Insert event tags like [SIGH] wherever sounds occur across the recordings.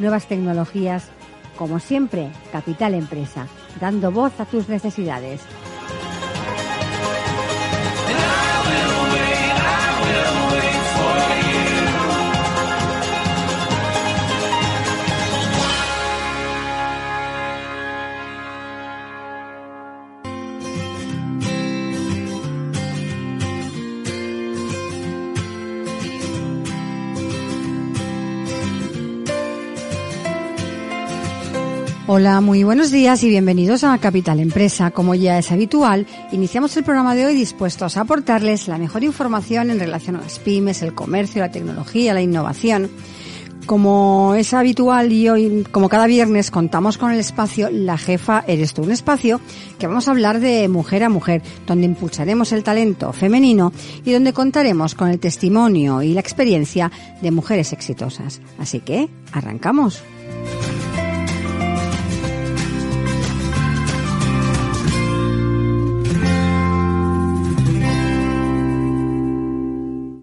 nuevas tecnologías. Como siempre, Capital Empresa, dando voz a tus necesidades. Hola, muy buenos días y bienvenidos a Capital Empresa. Como ya es habitual, iniciamos el programa de hoy dispuestos a aportarles la mejor información en relación a las pymes, el comercio, la tecnología, la innovación. Como es habitual y hoy, como cada viernes, contamos con el espacio La Jefa Eres tú, un espacio que vamos a hablar de mujer a mujer, donde impulsaremos el talento femenino y donde contaremos con el testimonio y la experiencia de mujeres exitosas. Así que, arrancamos.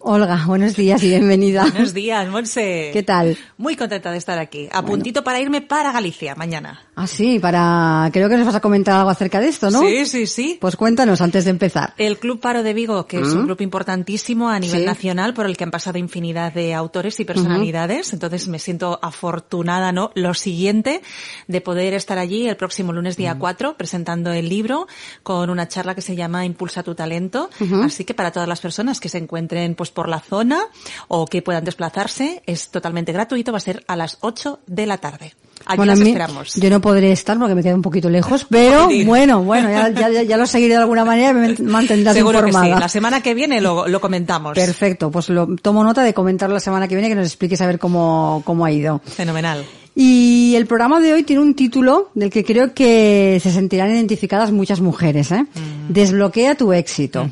Olga, buenos días y bienvenida. Buenos días, Monse. ¿Qué tal? Muy contenta de estar aquí. A puntito para irme para Galicia mañana. Ah, sí, para... Creo que nos vas a comentar algo acerca de esto, ¿no? Sí, sí, sí. Pues cuéntanos antes de empezar. El Club Paro de Vigo, que es un grupo importantísimo a nivel Sí. nacional por el que han pasado infinidad de autores y personalidades. Entonces me siento afortunada, ¿no? Lo siguiente, de poder estar allí el próximo lunes día 4 presentando el libro con una charla que se llama Impulsa tu talento. Así que para todas las personas que se encuentren pues por la zona o que puedan desplazarse, es totalmente gratuito, va a ser a las 8 de la tarde. Aquí bueno, las a mí- esperamos. yo no podré estar porque me quedo un poquito lejos, [LAUGHS] pero bueno, bueno, ya, ya- ya lo seguiré de alguna manera y me [LAUGHS] mantendrás Seguro que sí. informada. La semana que viene lo, lo comentamos. Perfecto, pues lo tomo nota de comentarlo la semana que viene que nos expliques a ver cómo, cómo ha ido. Fenomenal. Y el programa de hoy tiene un título del que creo que se sentirán identificadas muchas mujeres, ¿eh? Desbloquea tu éxito.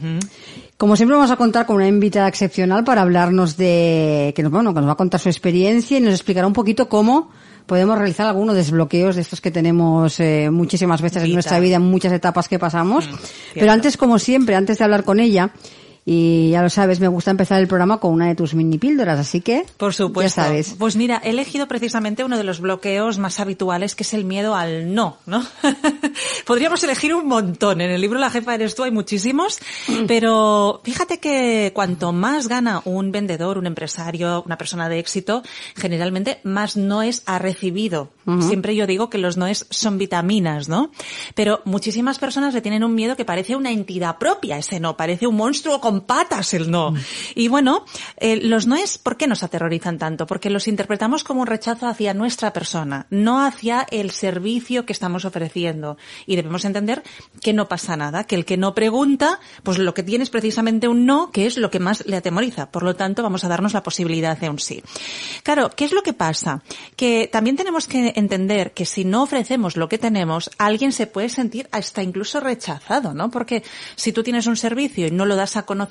Como siempre vamos a contar con una invitada excepcional para hablarnos de, que nos, bueno, que nos va a contar su experiencia y nos explicará un poquito cómo podemos realizar algunos desbloqueos de estos que tenemos eh, muchísimas veces en nuestra vida, en muchas etapas que pasamos. Mm, Pero antes, como siempre, antes de hablar con ella, y ya lo sabes, me gusta empezar el programa con una de tus mini píldoras, así que Por supuesto. ya sabes. Pues mira, he elegido precisamente uno de los bloqueos más habituales, que es el miedo al no, ¿no? [LAUGHS] Podríamos elegir un montón. En el libro La jefa eres tú hay muchísimos, pero fíjate que cuanto más gana un vendedor, un empresario, una persona de éxito, generalmente más noes ha recibido. Siempre yo digo que los noes son vitaminas, ¿no? Pero muchísimas personas le tienen un miedo que parece una entidad propia, ese no, parece un monstruo con patas el no. Y bueno, eh, los noes, ¿por qué nos aterrorizan tanto? Porque los interpretamos como un rechazo hacia nuestra persona, no hacia el servicio que estamos ofreciendo. Y debemos entender que no pasa nada, que el que no pregunta, pues lo que tiene es precisamente un no, que es lo que más le atemoriza. Por lo tanto, vamos a darnos la posibilidad de un sí. Claro, ¿qué es lo que pasa? Que también tenemos que entender que si no ofrecemos lo que tenemos, alguien se puede sentir hasta incluso rechazado, ¿no? Porque si tú tienes un servicio y no lo das a conocer,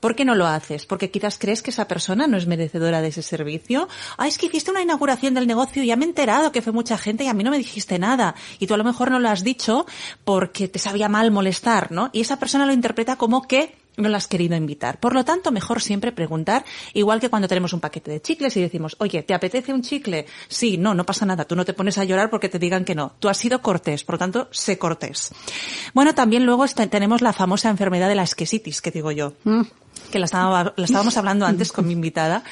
¿por qué no lo haces? Porque quizás crees que esa persona no es merecedora de ese servicio. Ah, es que hiciste una inauguración del negocio y ya me he enterado que fue mucha gente y a mí no me dijiste nada. Y tú a lo mejor no lo has dicho porque te sabía mal molestar, ¿no? Y esa persona lo interpreta como que no la has querido invitar. Por lo tanto, mejor siempre preguntar, igual que cuando tenemos un paquete de chicles y decimos, oye, ¿te apetece un chicle? Sí, no, no pasa nada. Tú no te pones a llorar porque te digan que no. Tú has sido cortés, por lo tanto, sé cortés. Bueno, también luego está- tenemos la famosa enfermedad de la esquesitis, que digo yo. Mm. Que la, estaba, la estábamos hablando antes con mi invitada,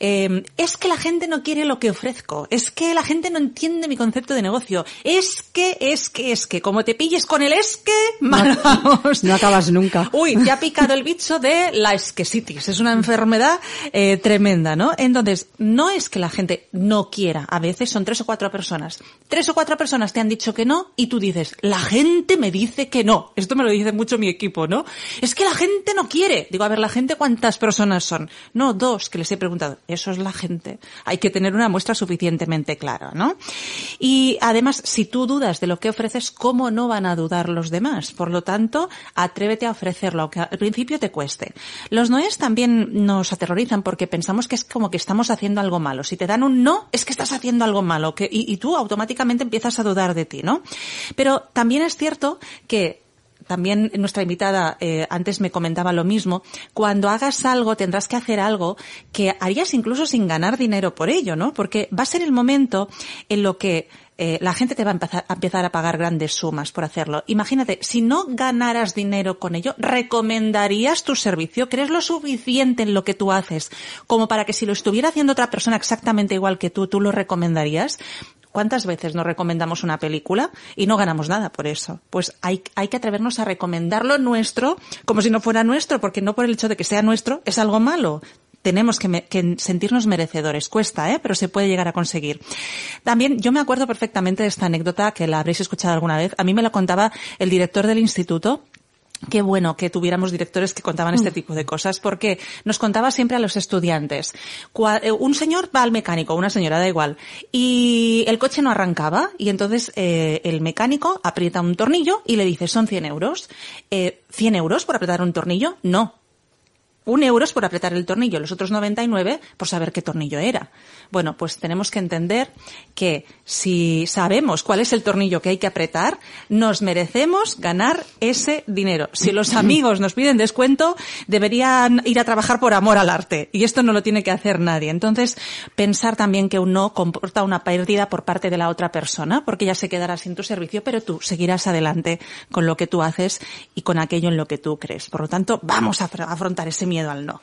eh, es que la gente no quiere lo que ofrezco, es que la gente no entiende mi concepto de negocio, es que, es que, es que, como te pilles con el es que, mal vamos. No acabas nunca. Uy, te ha picado el bicho de la esquesitis, es una enfermedad eh, tremenda, ¿no? Entonces, no es que la gente no quiera, a veces son tres o cuatro personas. Tres o cuatro personas te han dicho que no y tú dices, la gente me dice que no. Esto me lo dice mucho mi equipo, ¿no? Es que la gente no quiere. Digo, a ver, la gente cuántas personas son. No, dos, que les he preguntado. Eso es la gente. Hay que tener una muestra suficientemente clara, ¿no? Y además, si tú dudas de lo que ofreces, ¿cómo no van a dudar los demás? Por lo tanto, atrévete a ofrecerlo, aunque al principio te cueste. Los noes también nos aterrorizan porque pensamos que es como que estamos haciendo algo malo. Si te dan un no, es que estás haciendo algo malo, y tú automáticamente empiezas a dudar de ti, ¿no? Pero también es cierto que también nuestra invitada eh, antes me comentaba lo mismo, cuando hagas algo tendrás que hacer algo que harías incluso sin ganar dinero por ello, ¿no? Porque va a ser el momento en lo que eh, la gente te va a empezar, a empezar a pagar grandes sumas por hacerlo. Imagínate, si no ganaras dinero con ello, ¿recomendarías tu servicio? ¿Crees lo suficiente en lo que tú haces como para que si lo estuviera haciendo otra persona exactamente igual que tú, tú lo recomendarías? ¿Cuántas veces nos recomendamos una película y no ganamos nada por eso? Pues hay, que atrevernos a recomendarlo nuestro como si no fuera nuestro, porque no por el hecho de que sea nuestro es algo malo tenemos que, que, sentirnos merecedores. Cuesta, ¿eh? pero se puede llegar a conseguir. También yo me acuerdo perfectamente de esta anécdota que la habréis escuchado alguna vez. A mí me la contaba el director del instituto Qué bueno que tuviéramos directores que contaban este tipo de cosas, porque nos contaba siempre a los estudiantes. Eh, un señor va al mecánico, una señora, da igual, y el coche no arrancaba, y entonces eh, el mecánico aprieta un tornillo y le dice, son 100 euros. Eh, ¿100 euros por apretar un tornillo? No. Un euro es por apretar el tornillo, los otros 99 por saber qué tornillo era. Bueno, pues tenemos que entender que si sabemos cuál es el tornillo que hay que apretar, nos merecemos ganar ese dinero. Si los [CLEARS THROAT] amigos nos piden descuento, deberían ir a trabajar por amor al arte. Y esto no lo tiene que hacer nadie. Entonces, pensar también que un no comporta una pérdida por parte de la otra persona, porque ya se quedará sin tu servicio, pero tú seguirás adelante con lo que tú haces y con aquello en lo que tú crees. Por lo tanto, vamos a afrontar ese miedo al no.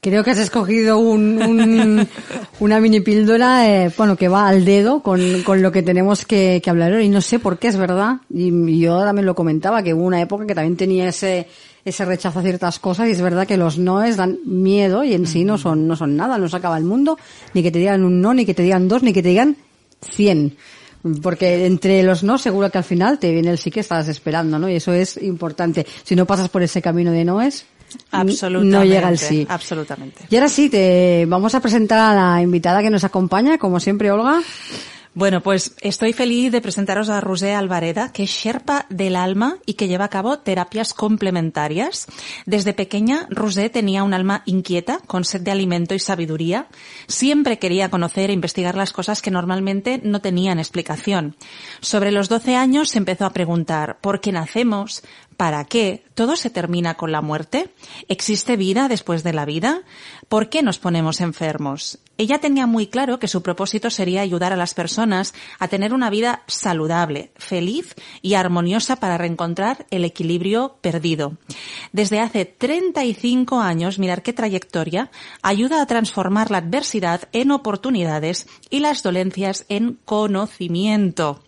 Creo que has escogido un, un, [LAUGHS] una mini píldora, eh, bueno, que va al dedo con, con lo que tenemos que, que, hablar hoy. Y no sé por qué, es verdad. Y yo también lo comentaba, que hubo una época que también tenía ese, ese rechazo a ciertas cosas y es verdad que los noes dan miedo y en sí no son, no son nada, no se acaba el mundo, ni que te digan un no, ni que te digan dos, ni que te digan cien. Porque entre los no seguro que al final te viene el sí que estás esperando, ¿no? Y eso es importante. Si no pasas por ese camino de noes, Absolutamente. No llega al sí. Absolutamente. Y ahora sí, te vamos a presentar a la invitada que nos acompaña, como siempre, Olga. Bueno, pues estoy feliz de presentaros a Rosé Alvareda, que es Sherpa del alma y que lleva a cabo terapias complementarias. Desde pequeña, Rosé tenía un alma inquieta, con sed de alimento y sabiduría. Siempre quería conocer e investigar las cosas que normalmente no tenían explicación. Sobre los 12 años se empezó a preguntar ¿por qué nacemos? ¿Para qué? ¿Todo se termina con la muerte? ¿Existe vida después de la vida? ¿Por qué nos ponemos enfermos? Ella tenía muy claro que su propósito sería ayudar a las personas a tener una vida saludable, feliz y armoniosa para reencontrar el equilibrio perdido. Desde hace 35 años, mirar qué trayectoria, ayuda a transformar la adversidad en oportunidades y las dolencias en conocimiento.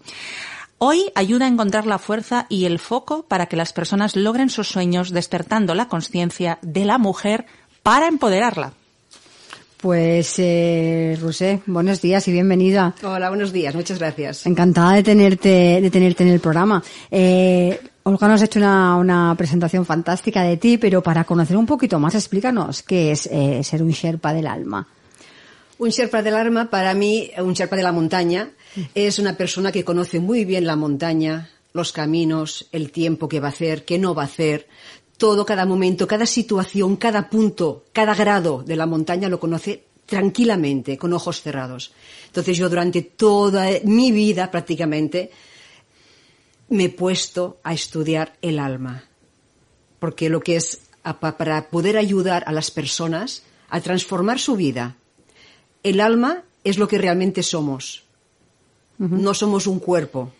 Hoy ayuda a encontrar la fuerza y el foco para que las personas logren sus sueños despertando la conciencia de la mujer para empoderarla. Pues, eh, Rusé, buenos días y bienvenida. Hola, buenos días, muchas gracias. Encantada de tenerte, de tenerte en el programa. Eh, Olga nos ha hecho una, una, presentación fantástica de ti, pero para conocer un poquito más, explícanos qué es eh, ser un Sherpa del alma. Un Sherpa del alma, para mí, un Sherpa de la montaña, es una persona que conoce muy bien la montaña, los caminos, el tiempo que va a hacer, que no va a hacer, todo, cada momento, cada situación, cada punto, cada grado de la montaña lo conoce tranquilamente, con ojos cerrados. Entonces yo durante toda mi vida prácticamente me he puesto a estudiar el alma, porque lo que es para poder ayudar a las personas a transformar su vida, el alma es lo que realmente somos. Uh -huh. No somos un cuerpo,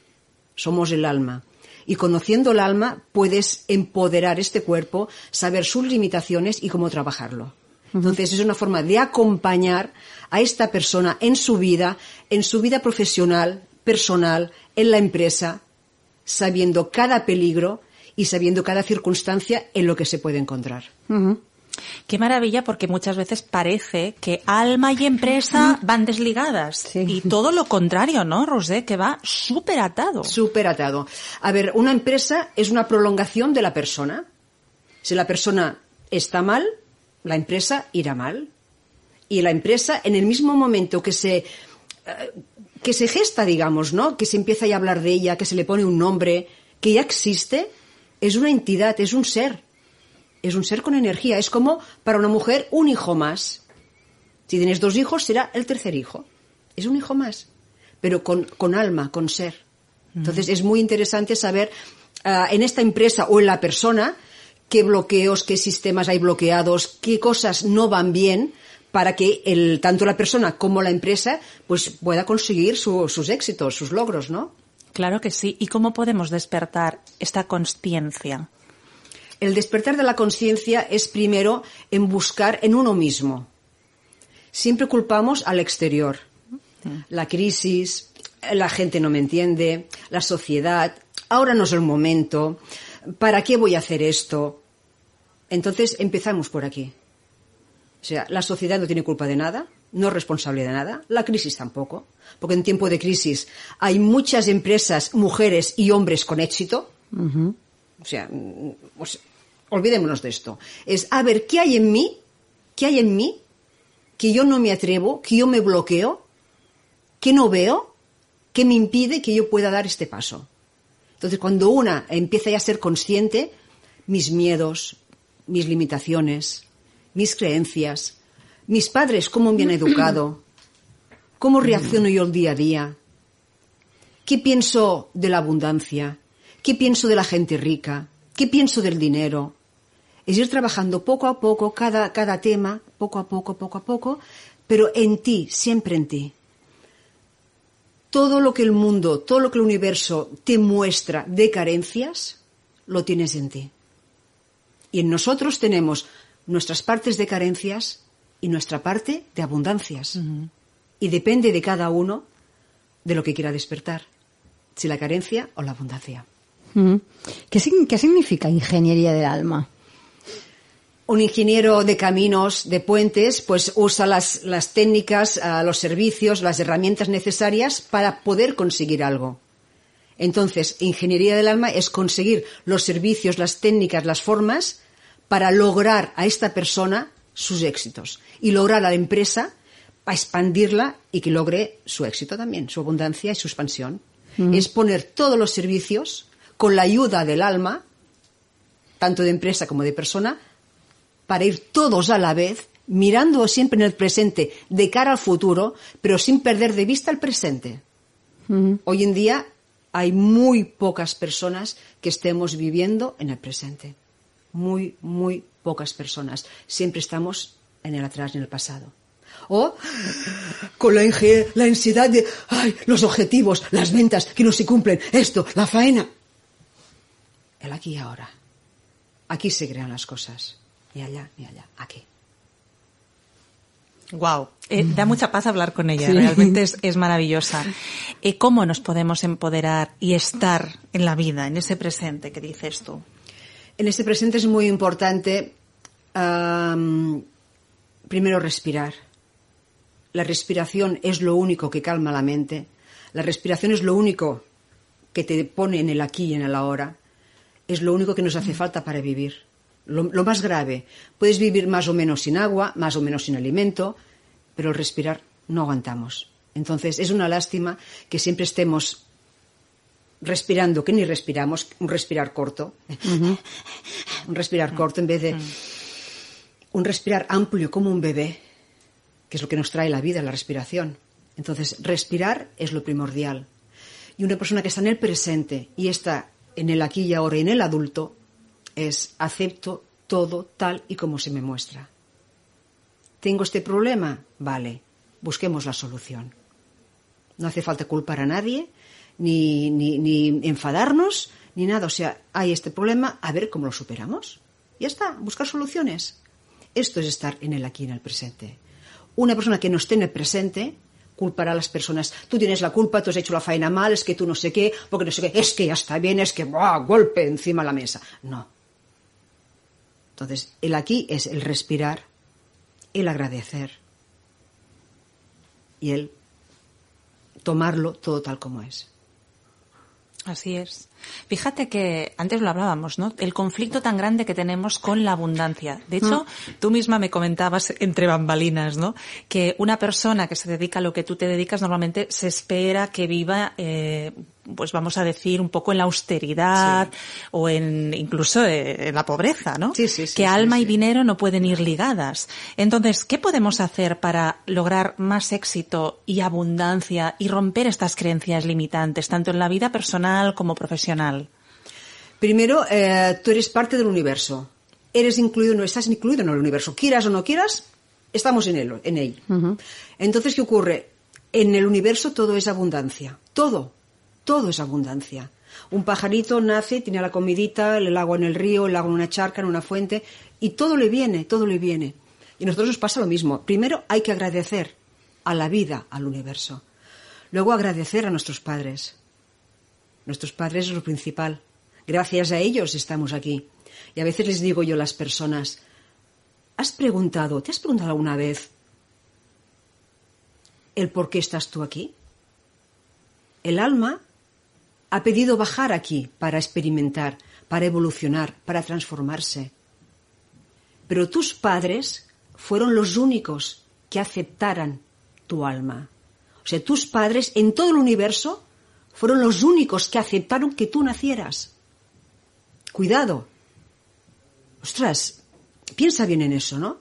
somos el alma. Y conociendo el alma puedes empoderar este cuerpo, saber sus limitaciones y cómo trabajarlo. Entonces es una forma de acompañar a esta persona en su vida, en su vida profesional, personal, en la empresa, sabiendo cada peligro y sabiendo cada circunstancia en lo que se puede encontrar. Qué maravilla, porque muchas veces parece que alma y empresa [LAUGHS] van desligadas. Y todo lo contrario, ¿no, Rosé? Que va súper atado. Súper atado. A ver, una empresa es una prolongación de la persona. Si la persona está mal, la empresa irá mal. Y la empresa, en el mismo momento que se, eh, que se gesta, digamos, ¿no? Que se empieza a hablar de ella, que se le pone un nombre, que ya existe, es una entidad, es un ser es un ser con energía. Es como para una mujer un hijo más. Si tienes dos hijos, será el tercer hijo. Es un hijo más, pero con, alma, con ser. Entonces es muy interesante saber ah, en esta empresa o en la persona qué bloqueos, qué sistemas hay bloqueados, qué cosas no van bien para que el, tanto la persona como la empresa pues pueda conseguir sus éxitos, sus logros, ¿no? Claro que sí. ¿Y cómo podemos despertar esta conciencia? El despertar de la conciencia es primero en buscar en uno mismo. Siempre culpamos al exterior. La crisis, la gente no me entiende, la sociedad, ahora no es el momento, ¿para qué voy a hacer esto? Entonces empezamos por aquí. O sea, la sociedad no tiene culpa de nada, no es responsable de nada, la crisis tampoco, porque en tiempo de crisis hay muchas empresas, mujeres y hombres con éxito. O sea, pues, olvidémonos de esto. Es, a ver, ¿qué hay en mí? ¿Qué hay en mí? Que yo no me atrevo, que yo me bloqueo, que no veo, que me impide que yo pueda dar este paso. Entonces, cuando una empieza ya a ser consciente, mis miedos, mis limitaciones, mis creencias, mis padres, cómo me han educado, cómo reacciono yo el día a día, qué pienso de la abundancia, qué pienso de la gente rica, qué pienso del dinero, es ir trabajando poco a poco cada, cada tema, poco a poco, poco a poco, pero en ti, siempre en ti. Todo lo que el mundo, todo lo que el universo te muestra de carencias, lo tienes en ti. Y en nosotros tenemos nuestras partes de carencias y nuestra parte de abundancias. Y depende de cada uno de lo que quiera despertar, si la carencia o la abundancia. ¿Qué, ¿Qué significa ingeniería del alma? Un ingeniero de caminos, de puentes, pues usa las, técnicas, ah, los servicios, las herramientas necesarias para poder conseguir algo. Entonces, ingeniería del alma es conseguir los servicios, las técnicas, las formas para lograr a esta persona sus éxitos y lograr a la empresa a expandirla y que logre su éxito también, su abundancia y su expansión. Mm. Es poner todos los servicios con la ayuda del alma, tanto de empresa como de persona, para ir todos a la vez, mirando siempre en el presente, de cara al futuro, pero sin perder de vista el presente. Hoy en día hay muy pocas personas que estemos viviendo en el presente. Muy, muy pocas personas. Siempre estamos en el atrás, en el pasado. O con la, la ansiedad de ay, los objetivos, las ventas que no se cumplen, esto, la faena. El aquí y ahora. Aquí se crean las cosas ni allá, ni allá, aquí. Wow, eh, da mucha paz hablar con ella, realmente [LAUGHS] es, maravillosa. Eh, ¿Cómo nos podemos empoderar y estar en la vida, en ese presente que dices tú? En ese presente es muy importante primero respirar. La respiración es lo único que calma la mente. La respiración es lo único que te pone en el aquí y en el ahora. Es lo único que nos hace falta para vivir lo, más grave. Puedes vivir más o menos sin agua, más o menos sin alimento, pero respirar no aguantamos. Entonces es una lástima que siempre estemos respirando, que ni respiramos, un respirar corto, [LAUGHS] un respirar corto en vez de un respirar amplio como un bebé, que es lo que nos trae la vida, la respiración. Entonces, respirar es lo primordial. Y una persona que está en el presente y está en el aquí y ahora y en el adulto, es acepto todo tal y como se me muestra. ¿Tengo este problema? Vale, busquemos la solución. No hace falta culpar a nadie, ni, ni, enfadarnos, ni nada. O sea, hay este problema, a ver cómo lo superamos. Ya está, buscar soluciones. Esto es estar en el aquí, en el presente. Una persona que no esté en el presente culpará a las personas. Tú tienes la culpa, tú has hecho la faena mal, es que tú no sé qué, porque no sé qué, es que ya está bien, es que ¡buah! golpe encima de la mesa. No. Entonces, el aquí es el respirar, el agradecer y el tomarlo todo tal como es. Así es. Fíjate que antes lo hablábamos, ¿no? El conflicto tan grande que tenemos con la abundancia. De hecho, Mm. tú misma me comentabas entre bambalinas, ¿no? Que una persona que se dedica a lo que tú te dedicas normalmente se espera que viva, eh, pues vamos a decir, un poco en la austeridad o en incluso eh, en la pobreza, ¿no? Sí, sí, sí, que sí, alma y dinero no pueden ir ligadas. Entonces, ¿qué podemos hacer para lograr más éxito y abundancia y romper estas creencias limitantes, tanto en la vida personal como profesional? Primero, eh, tú eres parte del universo. Eres incluido, no estás incluido en el universo. Quieras o no quieras, estamos en él. En él. Entonces, ¿qué ocurre? En el universo todo es abundancia. Todo. Todo es abundancia. Un pajarito nace, tiene la comidita, el agua en el río, el agua en una charca, en una fuente, y todo le viene, todo le viene. Y a nosotros nos pasa lo mismo. Primero hay que agradecer a la vida, al universo. Luego agradecer a nuestros padres. Nuestros padres es lo principal. Gracias a ellos estamos aquí. Y a veces les digo yo a las personas, ¿has preguntado, te has preguntado alguna vez el por qué estás tú aquí? El alma ha pedido bajar aquí para experimentar, para evolucionar, para transformarse. Pero tus padres fueron los únicos que aceptaran tu alma. O sea, tus padres en todo el universo fueron los únicos que aceptaron que tú nacieras. Cuidado. Ostras, piensa bien en eso, ¿no?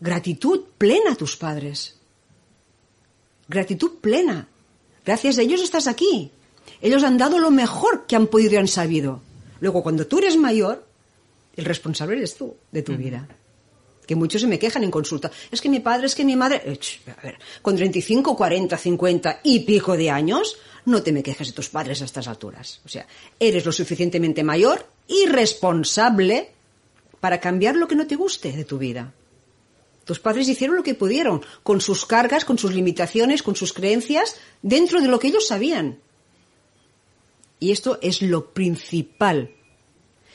Gratitud plena a tus padres. Gratitud plena. Gracias a ellos estás aquí. Ellos han dado lo mejor que han podido y han sabido. Luego, cuando tú eres mayor, el responsable eres tú de tu vida. Que muchos se me quejan en consulta. Es que mi padre, es que mi madre. Eh, A ver, con 35, 40, 50 y pico de años, no te me quejes de tus padres a estas alturas. O sea, eres lo suficientemente mayor y responsable para cambiar lo que no te guste de tu vida. Tus padres hicieron lo que pudieron, con sus cargas, con sus limitaciones, con sus creencias, dentro de lo que ellos sabían. Y esto es lo principal.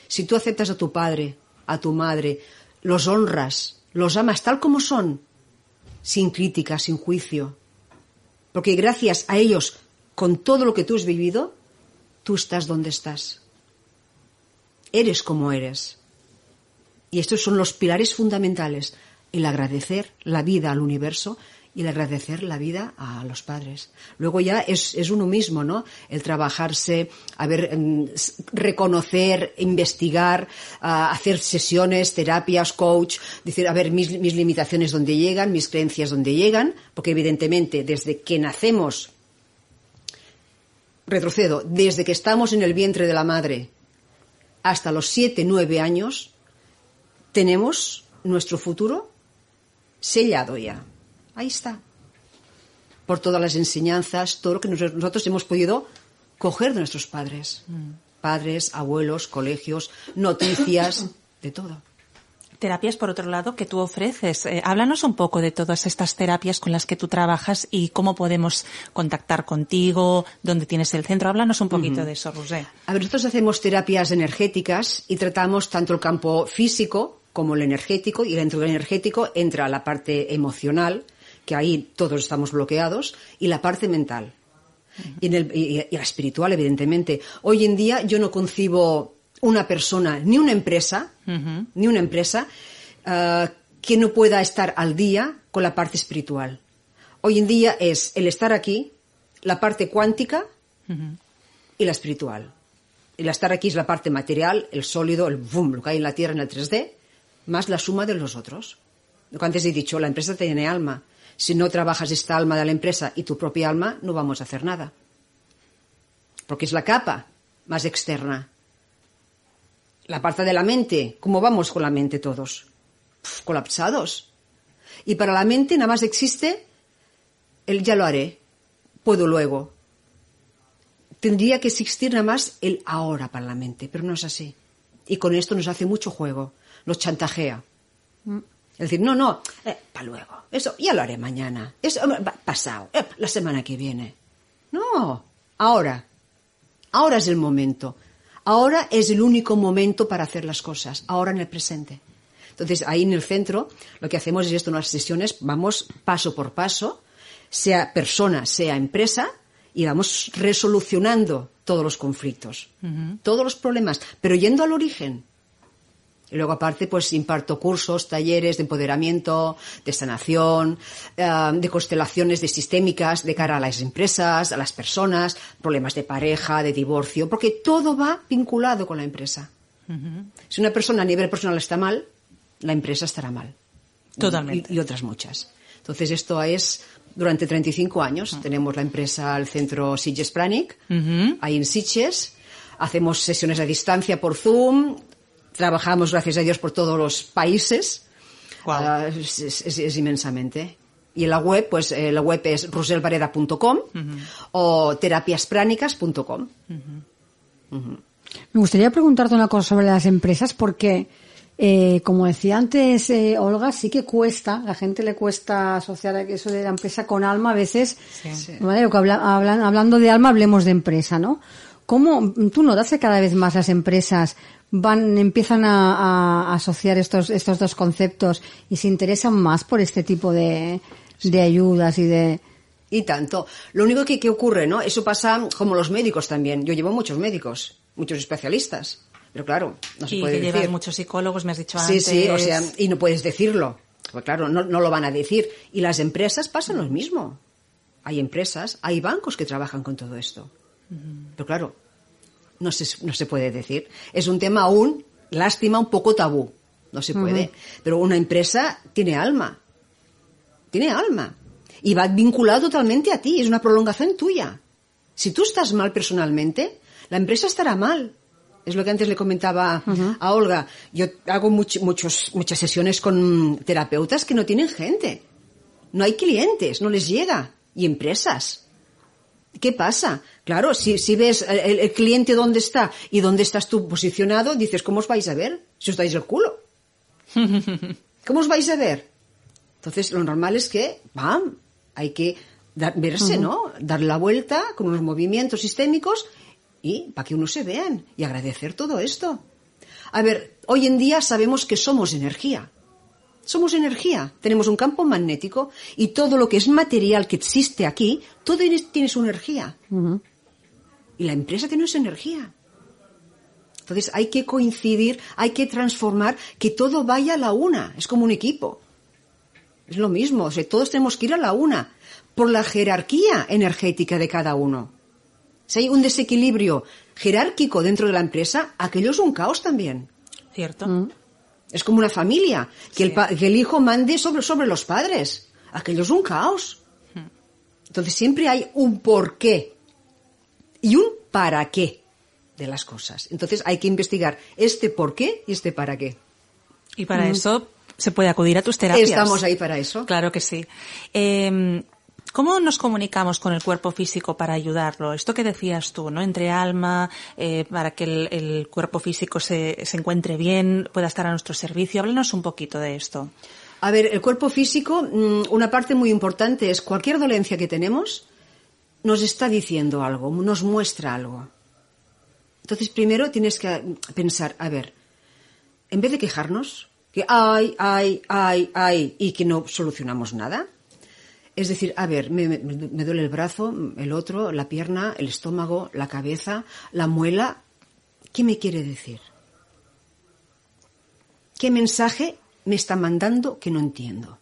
Si tú aceptas a tu padre, a tu madre, los honras, los amas tal como son, sin crítica, sin juicio, porque gracias a ellos, con todo lo que tú has vivido, tú estás donde estás. Eres como eres. Y estos son los pilares fundamentales, el agradecer la vida al universo y el agradecer la vida a los padres. Luego ya es, es uno mismo, ¿no? El trabajarse, a ver, mm, reconocer, investigar, ah, hacer sesiones, terapias, coach, decir, a ver, mis, mis limitaciones donde llegan, mis creencias donde llegan, porque evidentemente desde que nacemos, retrocedo, desde que estamos en el vientre de la madre hasta los siete, nueve años, tenemos nuestro futuro sellado ya. Ahí está. Por todas las enseñanzas, todo lo que nos- nosotros hemos podido coger de nuestros padres. Padres, abuelos, colegios, noticias, [COUGHS] de todo. Terapias, por otro lado, que tú ofreces. Eh, háblanos un poco de todas estas terapias con las que tú trabajas y cómo podemos contactar contigo, dónde tienes el centro. Háblanos un poquito de eso, Rosé. A ver, nosotros hacemos terapias energéticas y tratamos tanto el campo físico como el energético, y dentro del energético entra la parte emocional, que ahí todos estamos bloqueados, y la parte mental. Y, en el- y- y la espiritual, evidentemente. Hoy en día yo no concibo una persona, ni una empresa, ni una empresa, ah, que no pueda estar al día con la parte espiritual. Hoy en día es el estar aquí, la parte cuántica y la espiritual. El estar aquí es la parte material, el sólido, el boom, lo que hay en la Tierra en el 3D, más la suma de los otros. Lo que antes he dicho, la empresa tiene alma. Si no trabajas esta alma de la empresa y tu propia alma, no vamos a hacer nada. Porque es la capa más externa. La parte de la mente, ¿cómo vamos con la mente todos? Colapsados. Y para la mente nada más existe el ya lo haré, puedo luego. tendría que existir nada más el ahora para la mente, pero no es así. Y con esto nos hace mucho juego, nos chantajea. Es decir, no, no, eh, para luego, eso ya lo haré mañana, eso pasado, eh, la semana que viene. No, ahora, ahora es el momento, ahora es el único momento para hacer las cosas, ahora en el presente. Entonces, ahí en el centro, lo que hacemos es esto, en las sesiones, vamos paso por paso, sea persona, sea empresa, y vamos resolucionando todos los conflictos, todos los problemas, pero yendo al origen. Y luego, aparte, pues imparto cursos, talleres de empoderamiento, de sanación, eh, de constelaciones de sistémicas de cara a las empresas, a las personas, problemas de pareja, de divorcio, porque todo va vinculado con la empresa. Si una persona a nivel personal está mal, la empresa estará mal. Totalmente. Y, y otras muchas. Entonces, esto es durante 35 años. Tenemos la empresa, el centro Sitges Pranic, ahí en Sitges. Hacemos sesiones a distancia por Zoom. Trabajamos, gracias a Dios, por todos los países. Ah, es, es- es inmensamente. Y en la web, pues eh, la web es roselvareda.com o terapiaspránicas.com. Me gustaría preguntarte una cosa sobre las empresas porque, eh, como decía antes eh, Olga, sí que cuesta, la gente le cuesta asociar eso de la empresa con alma a veces. Sí. Manera que habla- hablan- hablando de alma, hablemos de empresa, ¿no? ¿Cómo tú notas que cada vez más las empresas van, empiezan a, a asociar estos, estos dos conceptos y se interesan más por este tipo de, de ayudas y de... Y tanto. Lo único que, que ocurre, ¿no? Eso pasa como los médicos también. Yo llevo muchos médicos, muchos especialistas. Pero claro, no se y puede que llevas decir. muchos psicólogos, me has dicho Sí, antes. sí, o sea, y no puedes decirlo. Pues claro, no, no lo van a decir. Y las empresas pasan lo mismo. Hay empresas, hay bancos que trabajan con todo esto. Pero claro, no se, no se puede decir. Es un tema aún, lástima, un poco tabú. No se puede. Pero una empresa tiene alma. Tiene alma. Y va vinculado totalmente a ti. Es una prolongación tuya. Si tú estás mal personalmente, la empresa estará mal. Es lo que antes le comentaba a Olga. Yo hago much- muchos, muchas sesiones con terapeutas que no tienen gente. No hay clientes, no les llega. Y empresas. ¿Qué pasa? Claro, si, si ves el, el- cliente dónde está y dónde estás tú posicionado, dices, ¿cómo os vais a ver? Si os dais el culo. [LAUGHS] ¿Cómo os vais a ver? Entonces, lo normal es que, ¡pam! Hay que dar- verse, ¿no? Dar la vuelta con unos movimientos sistémicos y para que uno se vean y agradecer todo esto. A ver, hoy en día sabemos que somos energía. Somos energía, tenemos un campo magnético y todo lo que es material que existe aquí, todo tiene tiene su energía. Y la empresa tiene su energía. Entonces hay que coincidir, hay que transformar, que todo vaya a la una. Es como un equipo. Es lo mismo, o sea, todos tenemos que ir a la una por la jerarquía energética de cada uno. Si hay un desequilibrio jerárquico dentro de la empresa, aquello es un caos también. ¿Cierto? Es como una familia, que, el, Sí. que el hijo mande sobre, sobre los padres. Aquello es un caos. Entonces siempre hay un por qué y un para qué de las cosas. Entonces hay que investigar este por qué y este para qué. Y para eso se puede acudir a tus terapias. Estamos ahí para eso. Claro que sí. Eh, ¿Cómo nos comunicamos con el cuerpo físico para ayudarlo? Esto que decías tú, ¿no? Entre alma, eh, para que el, el cuerpo físico se, se encuentre bien, pueda estar a nuestro servicio. Háblanos un poquito de esto. A ver, el cuerpo físico, mm, una parte muy importante es cualquier dolencia que tenemos nos está diciendo algo, nos muestra algo. Entonces, primero tienes que pensar, a ver, en vez de quejarnos, que ay, ay, ay, ay, y que no solucionamos nada, es decir, a ver, me, me- duele el brazo, el otro, la pierna, el estómago, la cabeza, la muela, ¿qué me quiere decir? ¿Qué mensaje me está mandando que no entiendo?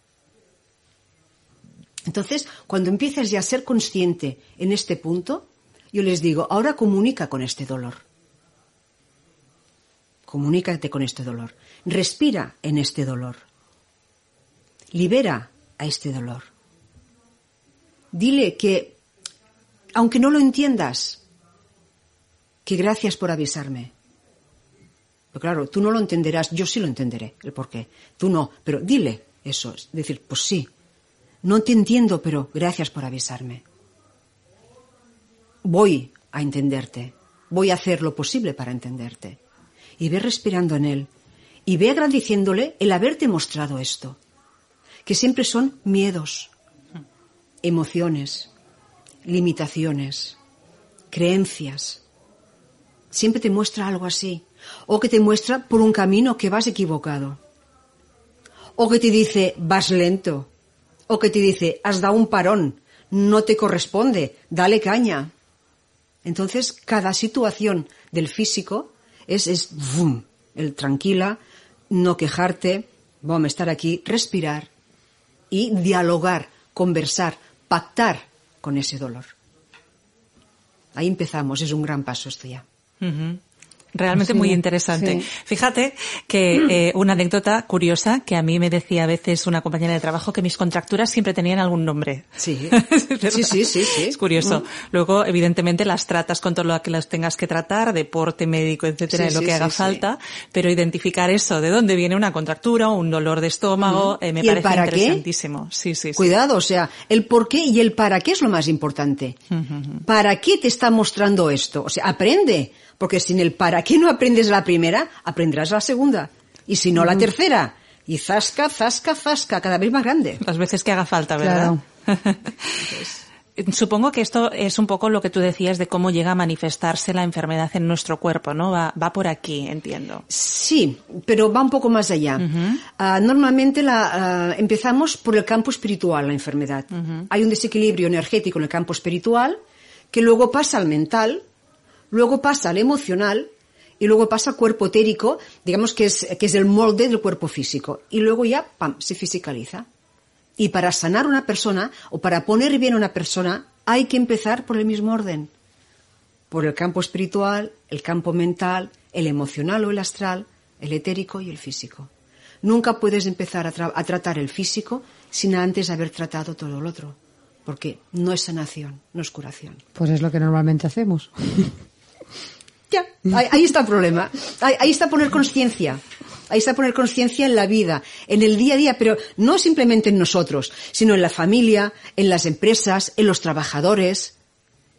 Entonces, cuando empiezas ya a ser consciente en este punto, yo les digo, ahora comunica con este dolor. Comunícate con este dolor. Respira en este dolor. Libera a este dolor. Dile que, aunque no lo entiendas, que gracias por avisarme. Pero claro, tú no lo entenderás, yo sí lo entenderé, el por qué. Tú no, pero dile eso, es decir, pues sí, no te entiendo, pero gracias por avisarme. Voy a entenderte. Voy a hacer lo posible para entenderte. Y ve respirando en él. Y ve agradeciéndole el haberte mostrado esto. Que siempre son miedos, emociones, limitaciones, creencias. Siempre te muestra algo así. O que te muestra por un camino que vas equivocado. O que te dice, vas lento. O que te dice, has dado un parón, no te corresponde, dale caña. Entonces, cada situación del físico es, es el tranquila, no quejarte, vamos a estar aquí, respirar y dialogar, conversar, pactar con ese dolor. Ahí empezamos, es un gran paso esto ya. Realmente muy interesante. Fíjate que eh, [CLEARS THROAT] una anécdota curiosa que a mí me decía a veces una compañera de trabajo que mis contracturas siempre tenían algún nombre. Sí, [LAUGHS] sí, sí, sí, Es curioso. Mm. Luego, evidentemente, las tratas con todo lo que las tengas que tratar, deporte, médico, etcétera, lo que haga falta, pero identificar eso, de dónde viene una contractura o un dolor de estómago, eh, me parece interesantísimo. Sí, sí, Cuidado, o sea, el por qué y el para qué es lo más importante. ¿Para qué te está mostrando esto? O sea, aprende. Porque sin el para qué no aprendes la primera, aprenderás la segunda. Y si no, la tercera. Y zasca, zasca, zasca, cada vez más grande. Las veces que haga falta, ¿verdad? Supongo que esto es un poco lo que tú decías de cómo llega a manifestarse la enfermedad en nuestro cuerpo, ¿no? Va, va por aquí, entiendo. Sí, pero va un poco más allá. Ah, normalmente la, ah, empezamos por el campo espiritual, la enfermedad. Hay un desequilibrio energético en el campo espiritual que luego pasa al mental luego pasa al emocional y luego pasa al cuerpo etérico, digamos que es, que es el molde del cuerpo físico. Y luego ya, pam, se fisicaliza. Y para sanar una persona o para poner bien a una persona hay que empezar por el mismo orden. Por el campo espiritual, el campo mental, el emocional o el astral, el etérico y el físico. Nunca puedes empezar a, a tratar el físico sin antes haber tratado todo el otro. Porque no es sanación, no es curación. Pues es lo que normalmente hacemos. [LAUGHS] Ya, ahí, está el problema. Ahí, está poner conciencia. Ahí está poner conciencia en la vida, en el día a día, pero no simplemente en nosotros, sino en la familia, en las empresas, en los trabajadores,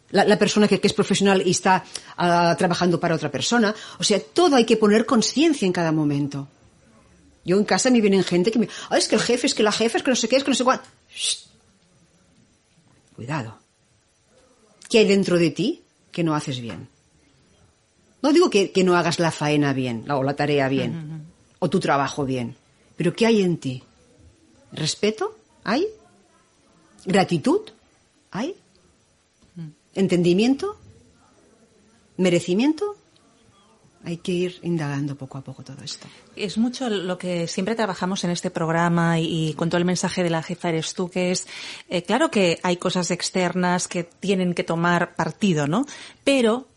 la, persona que, es profesional y está ah, trabajando para otra persona. O sea, todo hay que poner conciencia en cada momento. Yo en casa me vienen gente que me, ah, es que el jefe, es que la jefa, es que no sé qué, es que no sé cuánto. Cuidado. ¿Qué hay dentro de ti que no haces bien? No digo que, no hagas la faena bien, o la tarea bien, o tu trabajo bien, pero ¿qué hay en ti? ¿Respeto? ¿Hay? ¿Gratitud? ¿Hay? ¿Entendimiento? ¿Merecimiento? hay que ir indagando poco a poco todo esto. Es mucho lo que siempre trabajamos en este programa y, con todo el mensaje de la jefa eres tú, que es, eh, claro que hay cosas externas que tienen que tomar partido, ¿no? Pero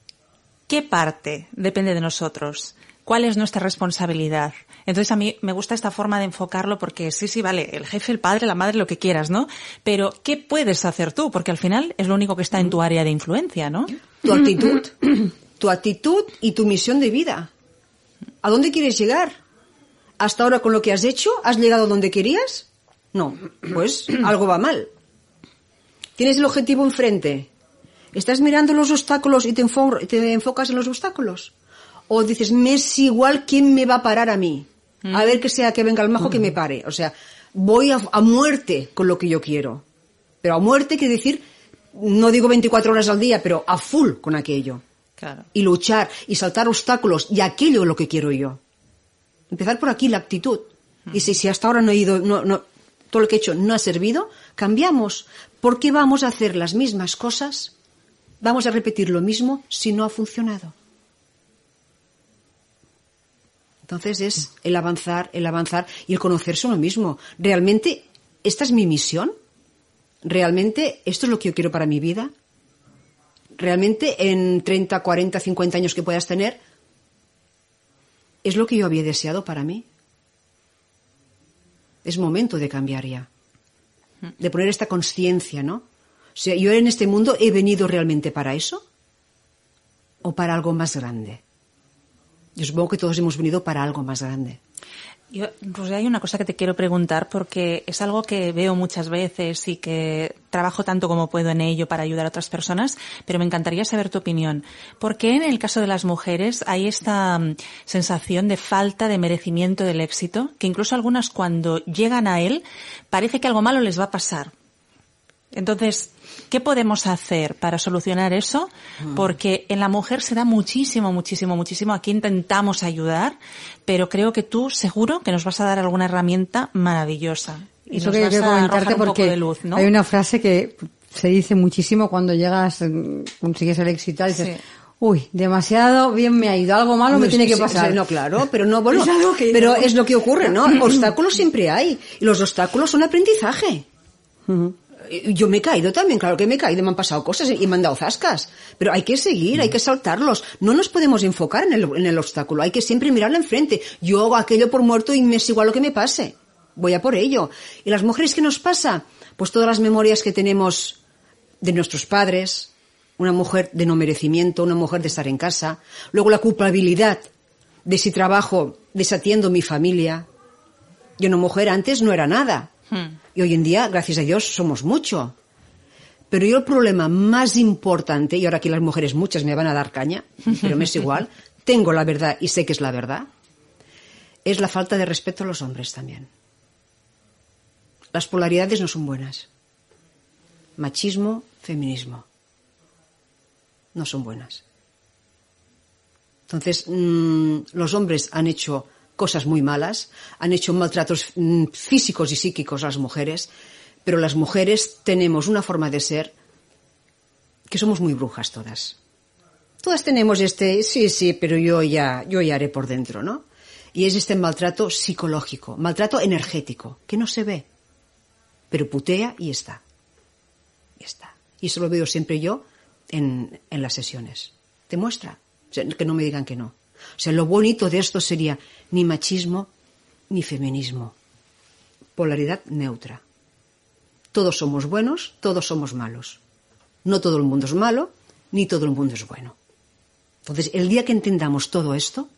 ¿Qué parte depende de nosotros? ¿Cuál es nuestra responsabilidad? Entonces a mí me gusta esta forma de enfocarlo porque sí, sí, vale, el jefe, el padre, la madre, lo que quieras, ¿no? Pero ¿qué puedes hacer tú? Porque al final es lo único que está en tu área de influencia, ¿no? Tu actitud, [CLEARS THROAT] tu actitud y tu misión de vida. ¿A dónde quieres llegar? ¿Hasta ahora con lo que has hecho has llegado donde querías? No, pues [CLEARS THROAT] algo va mal. ¿Tienes el objetivo enfrente? ¿Estás mirando los obstáculos y te, enfocas en los obstáculos? ¿O dices, me es igual quién me va a parar a mí? A ver que sea que venga el majo que me pare. O sea, voy a, muerte con lo que yo quiero. Pero a muerte quiere decir, no digo 24 horas al día, pero a full con aquello. Y luchar y saltar obstáculos y aquello es lo que quiero yo. Empezar por aquí la actitud. Y si, si hasta ahora no he ido, no, no, todo lo que he hecho no ha servido, cambiamos. ¿Por qué vamos a hacer las mismas cosas Vamos a repetir lo mismo si no ha funcionado. Entonces es el avanzar, el avanzar y el conocerse uno mismo. ¿Realmente esta es mi misión? ¿Realmente esto es lo que yo quiero para mi vida? ¿Realmente en 30, 40, 50 años que puedas tener es lo que yo había deseado para mí? Es momento de cambiar ya. De poner esta conciencia, ¿no? Sea, ¿yo en este mundo he venido realmente para eso? ¿O para algo más grande? Yo supongo que todos hemos venido para algo más grande. Yo, hay una cosa que te quiero preguntar porque es algo que veo muchas veces y que trabajo tanto como puedo en ello para ayudar a otras personas, pero me encantaría saber tu opinión. ¿Por qué en el caso de las mujeres hay esta mm, sensación de falta de merecimiento del éxito, que incluso algunas cuando llegan a él parece que algo malo les va a pasar? Entonces, ¿qué podemos hacer para solucionar eso? Porque en la mujer se da muchísimo, muchísimo, muchísimo. Aquí intentamos ayudar, pero creo que tú seguro que nos vas a dar alguna herramienta maravillosa. Y Eso que quiero comentarte porque de luz, ¿no? hay una frase que se dice muchísimo cuando llegas, consigues el éxito y dices, uy, demasiado bien me ha ido, algo malo me tiene que pasar. no, claro, pero no, bueno, [LAUGHS] pero es lo que ocurre, ¿no? [CLEARS THROAT] obstáculos siempre hay. Y los obstáculos son aprendizaje. Yo me he caído también, claro que me he caído, me han pasado cosas y me han dado zascas. Pero hay que seguir, hay que saltarlos. No nos podemos enfocar en el, en el obstáculo, hay que siempre mirarlo enfrente. Yo hago aquello por muerto y me es igual lo que me pase. Voy a por ello. ¿Y las mujeres qué nos pasa? Pues todas las memorias que tenemos de nuestros padres, una mujer de no merecimiento, una mujer de estar en casa, luego la culpabilidad de si trabajo desatiendo mi familia. Yo una mujer antes no era nada. Hmm. Y hoy en día, gracias a Dios, somos mucho. Pero yo el problema más importante, y ahora aquí las mujeres muchas me van a dar caña, pero me es igual, [LAUGHS] tengo la verdad y sé que es la verdad, es la falta de respeto a los hombres también. Las polaridades no son buenas. Machismo, feminismo. No son buenas. Entonces, mm, los hombres han hecho cosas muy malas, han hecho maltratos mm, físicos y psíquicos a las mujeres, pero las mujeres tenemos una forma de ser que somos muy brujas todas. Todas tenemos este, sí, sí, pero yo ya, yo ya haré por dentro, ¿no? Y es este maltrato psicológico, maltrato energético, que no se ve, pero putea y está. Y está. Y eso lo veo siempre yo en, en las sesiones. Te muestra. que no me digan que no. O sea, lo bonito de esto sería ni machismo ni feminismo. Polaridad neutra. Todos somos buenos, todos somos malos. No todo el mundo es malo, ni todo el mundo es bueno. Entonces, el día que entendamos todo esto,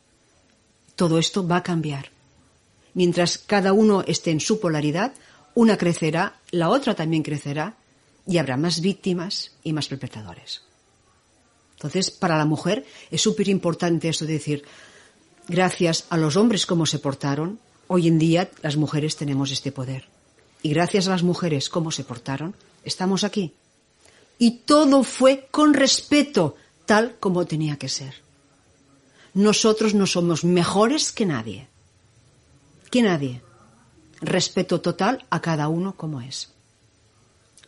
todo esto va a cambiar. Mientras cada uno esté en su polaridad, una crecerá, la otra también crecerá, y habrá más víctimas y más perpetradores. Entonces, para la mujer es súper importante esto de decir, gracias a los hombres como se portaron, hoy en día las mujeres tenemos este poder. Y gracias a las mujeres como se portaron, estamos aquí. Y todo fue con respeto, tal como tenía que ser. Nosotros no somos mejores que nadie. Que nadie. Respeto total a cada uno como es.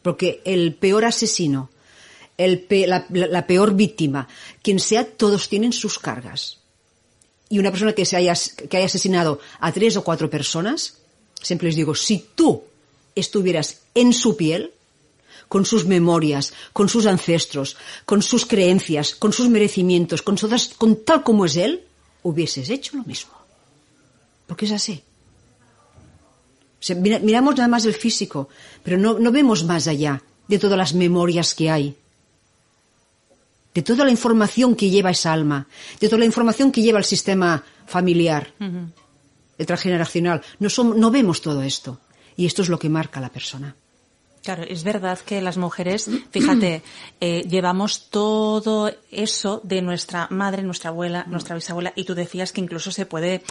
Porque el peor asesino la, peor víctima, quien sea, todos tienen sus cargas. Y una persona que, se haya, que haya asesinado a tres o cuatro personas, siempre les digo, si tú estuvieras en su piel, con sus memorias, con sus ancestros, con sus creencias, con sus merecimientos, con, con tal como es él, hubieses hecho lo mismo. Porque es así. miramos nada más el físico, pero no, no vemos más allá de todas las memorias que hay de toda la información que lleva esa alma, de toda la información que lleva el sistema familiar, el transgeneracional. No, no vemos todo esto. Y esto es lo que marca a la persona. Claro, es verdad que las mujeres, fíjate, [CLEARS THROAT] eh, llevamos todo eso de nuestra madre, nuestra abuela, nuestra bisabuela, y tú decías que incluso se puede